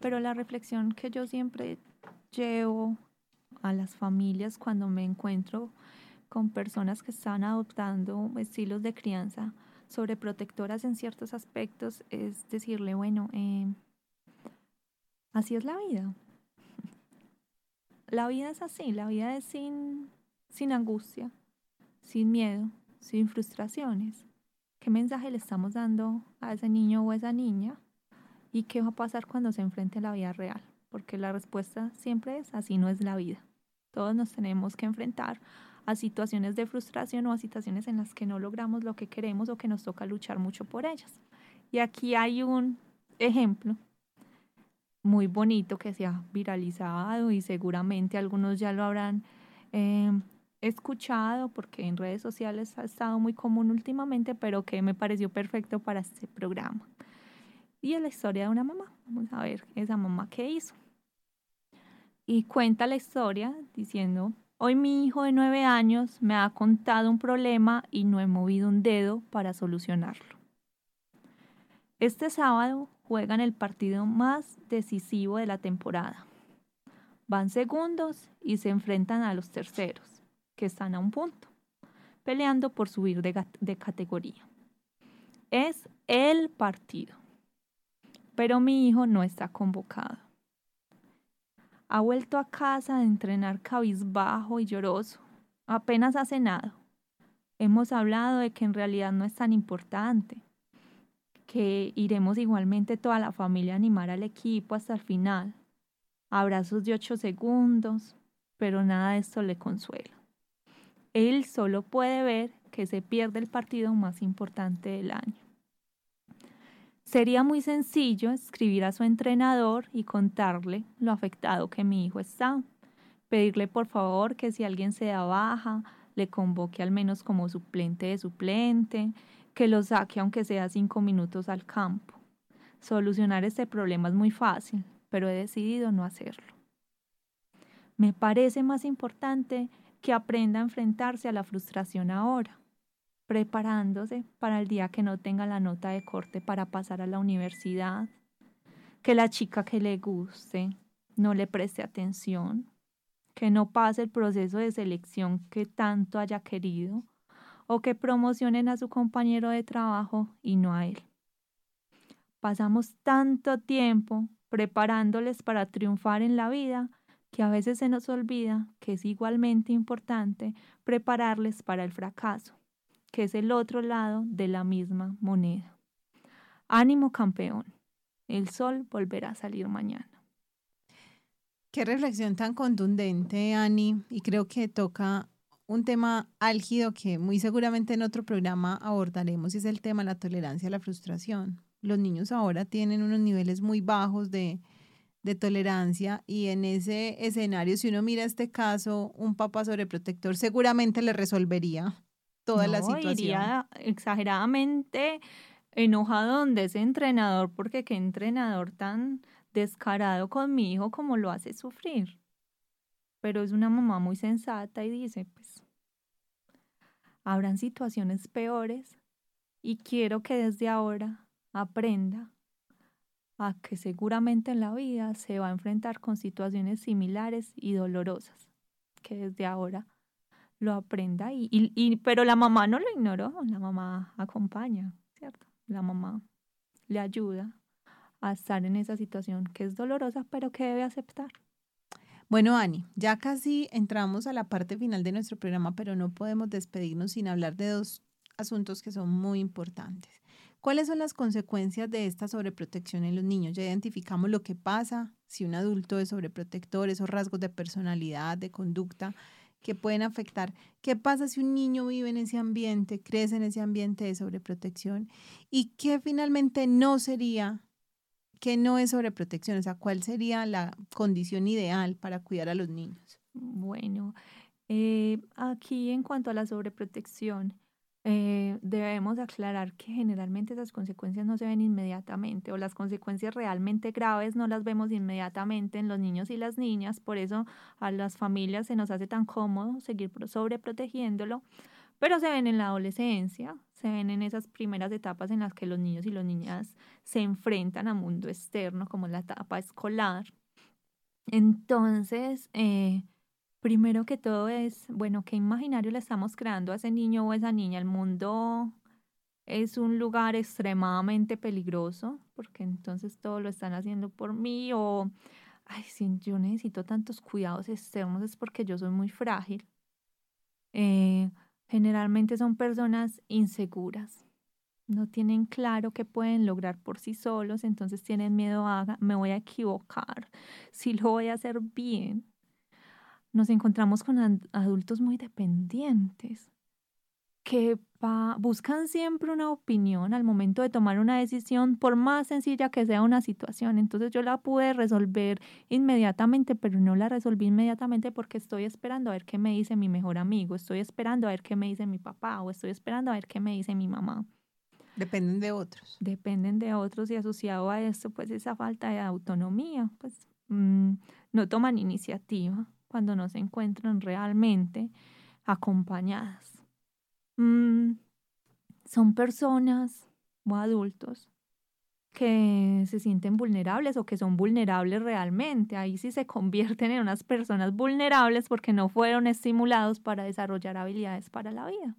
pero la reflexión que yo siempre llevo a las familias cuando me encuentro con personas que están adoptando estilos de crianza sobreprotectoras en ciertos aspectos es decirle, bueno, eh, Así es la vida. La vida es así, la vida es sin, sin angustia, sin miedo, sin frustraciones. ¿Qué mensaje le estamos dando a ese niño o a esa niña? ¿Y qué va a pasar cuando se enfrente a la vida real? Porque la respuesta siempre es, así no es la vida. Todos nos tenemos que enfrentar a situaciones de frustración o a situaciones en las que no logramos lo que queremos o que nos toca luchar mucho por ellas. Y aquí hay un ejemplo muy bonito que se ha viralizado y seguramente algunos ya lo habrán eh, escuchado porque en redes sociales ha estado muy común últimamente, pero que me pareció perfecto para este programa. Y es la historia de una mamá. Vamos a ver esa mamá qué hizo. Y cuenta la historia diciendo, hoy mi hijo de nueve años me ha contado un problema y no he movido un dedo para solucionarlo. Este sábado juegan el partido más decisivo de la temporada. Van segundos y se enfrentan a los terceros, que están a un punto, peleando por subir de, de categoría. Es el partido. Pero mi hijo no está convocado. Ha vuelto a casa a entrenar cabizbajo y lloroso. Apenas ha cenado. Hemos hablado de que en realidad no es tan importante que iremos igualmente toda la familia a animar al equipo hasta el final. Abrazos de ocho segundos, pero nada de esto le consuela. Él solo puede ver que se pierde el partido más importante del año. Sería muy sencillo escribir a su entrenador y contarle lo afectado que mi hijo está. Pedirle por favor que si alguien se da baja, le convoque al menos como suplente de suplente, que lo saque aunque sea cinco minutos al campo. Solucionar este problema es muy fácil, pero he decidido no hacerlo. Me parece más importante que aprenda a enfrentarse a la frustración ahora, preparándose para el día que no tenga la nota de corte para pasar a la universidad, que la chica que le guste no le preste atención, que no pase el proceso de selección que tanto haya querido o que promocionen a su compañero de trabajo y no a él. Pasamos tanto tiempo preparándoles para triunfar en la vida que a veces se nos olvida que es igualmente importante prepararles para el fracaso, que es el otro lado de la misma moneda. Ánimo campeón, el sol volverá a salir mañana. Qué reflexión tan contundente, Ani, y creo que toca un tema álgido que muy seguramente en otro programa abordaremos y es el tema de la tolerancia a la frustración. Los niños ahora tienen unos niveles muy bajos de, de tolerancia y en ese escenario, si uno mira este caso, un papá sobreprotector seguramente le resolvería toda la situación. Iría exageradamente enojado donde ese entrenador, porque qué entrenador tan descarado con mi hijo como lo hace sufrir. Pero es una mamá muy sensata y dice, pues, habrán situaciones peores y quiero que desde ahora aprenda a que seguramente en la vida se va a enfrentar con situaciones similares y dolorosas, que desde ahora lo aprenda y, y, pero la mamá no lo ignoró, la mamá acompaña, ¿cierto? La mamá le ayuda a estar en esa situación que es dolorosa, pero que debe aceptar. Bueno, Ani, ya casi entramos a la parte final de nuestro programa, pero no podemos despedirnos sin hablar de dos asuntos que son muy importantes. ¿Cuáles son las consecuencias de esta sobreprotección en los niños? Ya identificamos lo que pasa si un adulto es sobreprotector, esos rasgos de personalidad, de conducta que pueden afectar. ¿Qué pasa si un niño vive en ese ambiente, crece en ese ambiente de sobreprotección? ¿Y qué finalmente no sería, qué no es sobreprotección? O sea, ¿cuál sería la condición ideal para cuidar a los niños? Bueno, eh, aquí en cuanto a la sobreprotección, eh, debemos aclarar que generalmente esas consecuencias no se ven inmediatamente o las consecuencias realmente graves no las vemos inmediatamente en los niños y las niñas, por eso a las familias se nos hace tan cómodo seguir sobreprotegiéndolo, pero se ven en la adolescencia, se ven en esas primeras etapas en las que los niños y las niñas se enfrentan al mundo externo, como la etapa escolar. Entonces, eh, primero que todo es, bueno, ¿qué imaginario le estamos creando a ese niño o esa niña? El mundo es un lugar extremadamente peligroso, porque entonces todo lo están haciendo por mí o, ay, si yo necesito tantos cuidados externos es porque yo soy muy frágil. Eh, generalmente son personas inseguras, no tienen claro qué pueden lograr por sí solos, entonces tienen miedo a, me voy a equivocar, si lo voy a hacer bien nos encontramos con adultos muy dependientes que buscan siempre una opinión al momento de tomar una decisión, por más sencilla que sea una situación. Entonces yo la pude resolver inmediatamente, pero no la resolví inmediatamente porque estoy esperando a ver qué me dice mi mejor amigo, estoy esperando a ver qué me dice mi papá o estoy esperando a ver qué me dice mi mamá. Dependen de otros. Dependen de otros y asociado a esto, pues esa falta de autonomía, pues mm, no toman iniciativa cuando no se encuentran realmente acompañadas. Mm, son personas o adultos que se sienten vulnerables o que son vulnerables realmente. Ahí sí se convierten en unas personas vulnerables porque no fueron estimulados para desarrollar habilidades para la vida.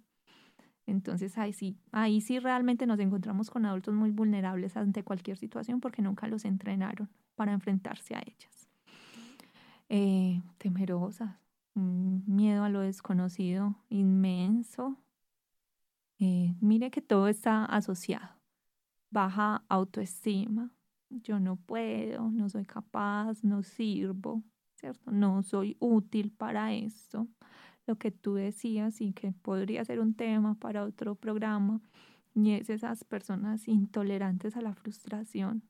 Entonces ahí sí, ahí sí realmente nos encontramos con adultos muy vulnerables ante cualquier situación porque nunca los entrenaron para enfrentarse a ellas eh, temerosas, un miedo a lo desconocido inmenso. Eh, mire que todo está asociado. Baja autoestima. Yo no puedo, no soy capaz, no sirvo, ¿cierto? No soy útil para esto. Lo que tú decías y que podría ser un tema para otro programa, y es esas personas intolerantes a la frustración.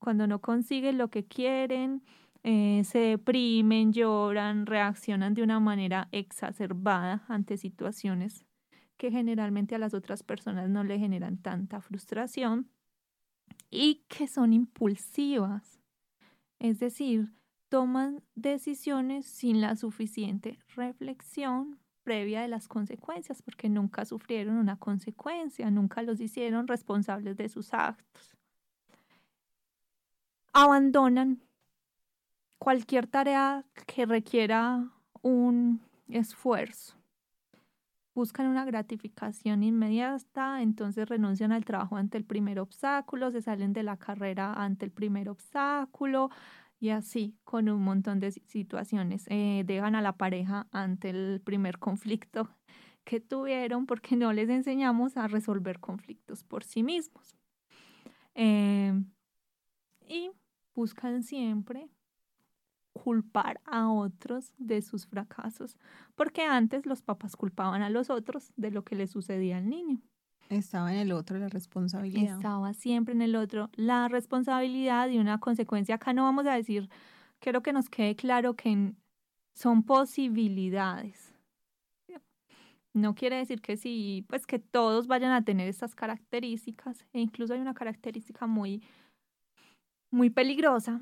Cuando no consiguen lo que quieren, eh, se deprimen, lloran, reaccionan de una manera exacerbada ante situaciones que generalmente a las otras personas no le generan tanta frustración y que son impulsivas. Es decir, toman decisiones sin la suficiente reflexión previa de las consecuencias, porque nunca sufrieron una consecuencia, nunca los hicieron responsables de sus actos. Abandonan cualquier tarea que requiera un esfuerzo. Buscan una gratificación inmediata, entonces renuncian al trabajo ante el primer obstáculo, se salen de la carrera ante el primer obstáculo y así con un montón de situaciones. Eh, dejan a la pareja ante el primer conflicto <laughs> que tuvieron porque no les enseñamos a resolver conflictos por sí mismos. Eh, y buscan siempre culpar a otros de sus fracasos, porque antes los papás culpaban a los otros de lo que le sucedía al niño. Estaba en el otro la responsabilidad. Estaba siempre en el otro la responsabilidad y una consecuencia. Acá no vamos a decir, quiero que nos quede claro que son posibilidades. No quiere decir que sí, pues que todos vayan a tener estas características. E incluso hay una característica muy, muy peligrosa.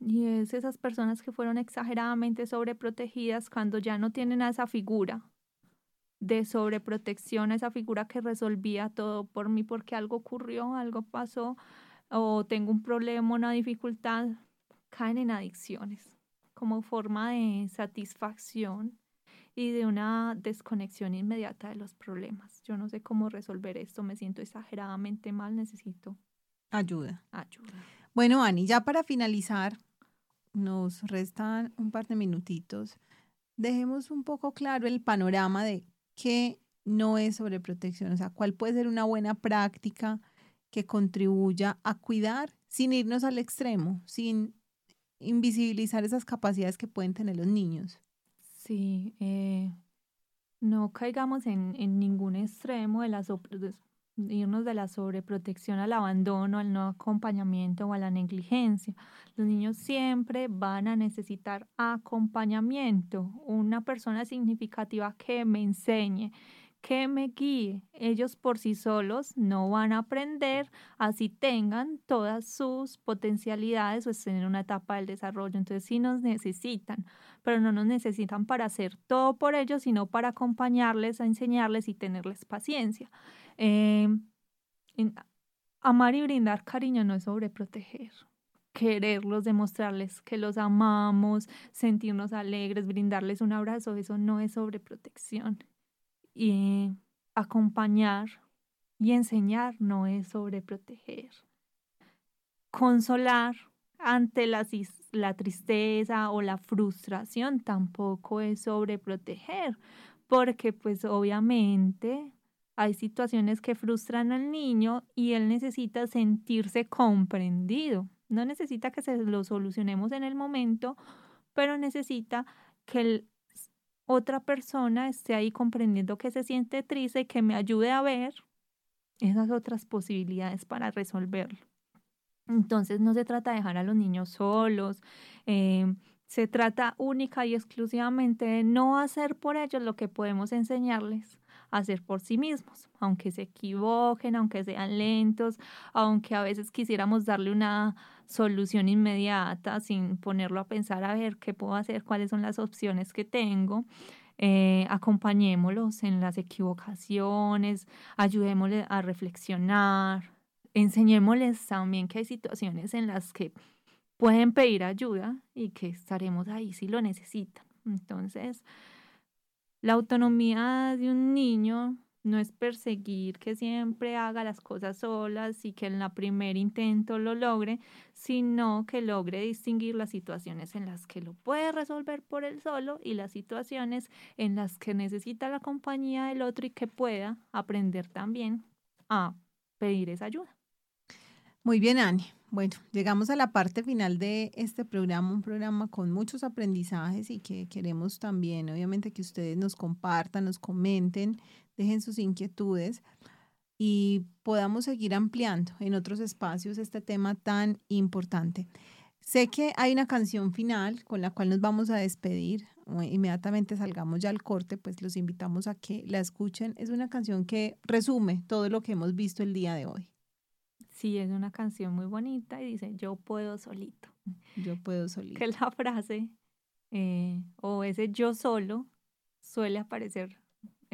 Y es esas personas que fueron exageradamente sobreprotegidas cuando ya no tienen a esa figura de sobreprotección, esa figura que resolvía todo por mí porque algo ocurrió, algo pasó o tengo un problema, una dificultad, caen en adicciones como forma de satisfacción y de una desconexión inmediata de los problemas. Yo no sé cómo resolver esto, me siento exageradamente mal, necesito ayuda. Ayuda. Bueno, Ani, ya para finalizar, nos restan un par de minutitos. Dejemos un poco claro el panorama de qué no es sobreprotección, o sea, cuál puede ser una buena práctica que contribuya a cuidar sin irnos al extremo, sin invisibilizar esas capacidades que pueden tener los niños. Sí, eh, no caigamos en, ningún extremo de la irnos de la sobreprotección al abandono, al no acompañamiento o a la negligencia. Los niños siempre van a necesitar acompañamiento, una persona significativa que me enseñe, que me guíe. Ellos por sí solos no van a aprender así tengan todas sus potencialidades o estén en una etapa del desarrollo. Entonces sí nos necesitan, pero no nos necesitan para hacer todo por ellos, sino para acompañarles, a enseñarles y tenerles paciencia. Eh, amar y brindar cariño no es sobreproteger quererlos, demostrarles que los amamos, sentirnos alegres, brindarles un abrazo, eso no es sobreprotección y acompañar y enseñar no es sobreproteger. Consolar ante la, la tristeza o la frustración tampoco es sobreproteger, porque pues obviamente hay situaciones que frustran al niño y él necesita sentirse comprendido. No necesita que se lo solucionemos en el momento, pero necesita que el otra persona esté ahí comprendiendo que se siente triste y que me ayude a ver esas otras posibilidades para resolverlo. Entonces no se trata de dejar a los niños solos, eh, se trata única y exclusivamente de no hacer por ellos lo que podemos enseñarles a hacer por sí mismos, aunque se equivoquen, aunque sean lentos, aunque a veces quisiéramos darle una solución inmediata sin ponerlo a pensar a ver qué puedo hacer, cuáles son las opciones que tengo. Eh, acompañémoslos en las equivocaciones, ayudémosles a reflexionar, enseñémosles también que hay situaciones en las que pueden pedir ayuda y que estaremos ahí si lo necesitan. Entonces, la autonomía de un niño no es perseguir que siempre haga las cosas solas y que en la primer intento lo logre, sino que logre distinguir las situaciones en las que lo puede resolver por él solo y las situaciones en las que necesita la compañía del otro y que pueda aprender también a pedir esa ayuda. Muy bien, Ani. Bueno, llegamos a la parte final de este programa, un programa con muchos aprendizajes y que queremos también, obviamente, que ustedes nos compartan, nos comenten, dejen sus inquietudes y podamos seguir ampliando en otros espacios este tema tan importante. Sé que hay una canción final con la cual nos vamos a despedir. Inmediatamente salgamos ya al corte, pues los invitamos a que la escuchen. Es una canción que resume todo lo que hemos visto el día de hoy. Sí, es una canción muy bonita y dice, yo puedo solito. Yo puedo solito. Que la frase eh, o ese yo solo suele aparecer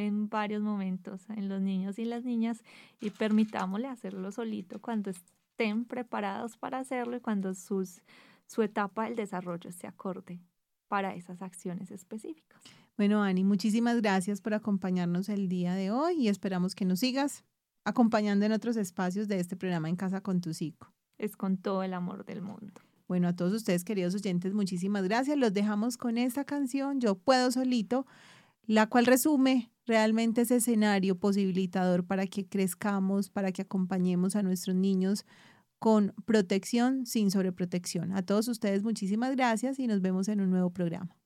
en varios momentos en los niños y las niñas y permitámosle hacerlo solito cuando estén preparados para hacerlo y cuando sus, su etapa del desarrollo esté acorde para esas acciones específicas. Bueno, Ani, muchísimas gracias por acompañarnos el día de hoy y esperamos que nos sigas acompañando en otros espacios de este programa En Casa con tu Psico. Es con todo el amor del mundo. Bueno, a todos ustedes, queridos oyentes, muchísimas gracias. Los dejamos con esta canción, Yo Puedo Solito, la cual resume realmente ese escenario posibilitador para que crezcamos, para que acompañemos a nuestros niños con protección sin sobreprotección. A todos ustedes muchísimas gracias y nos vemos en un nuevo programa.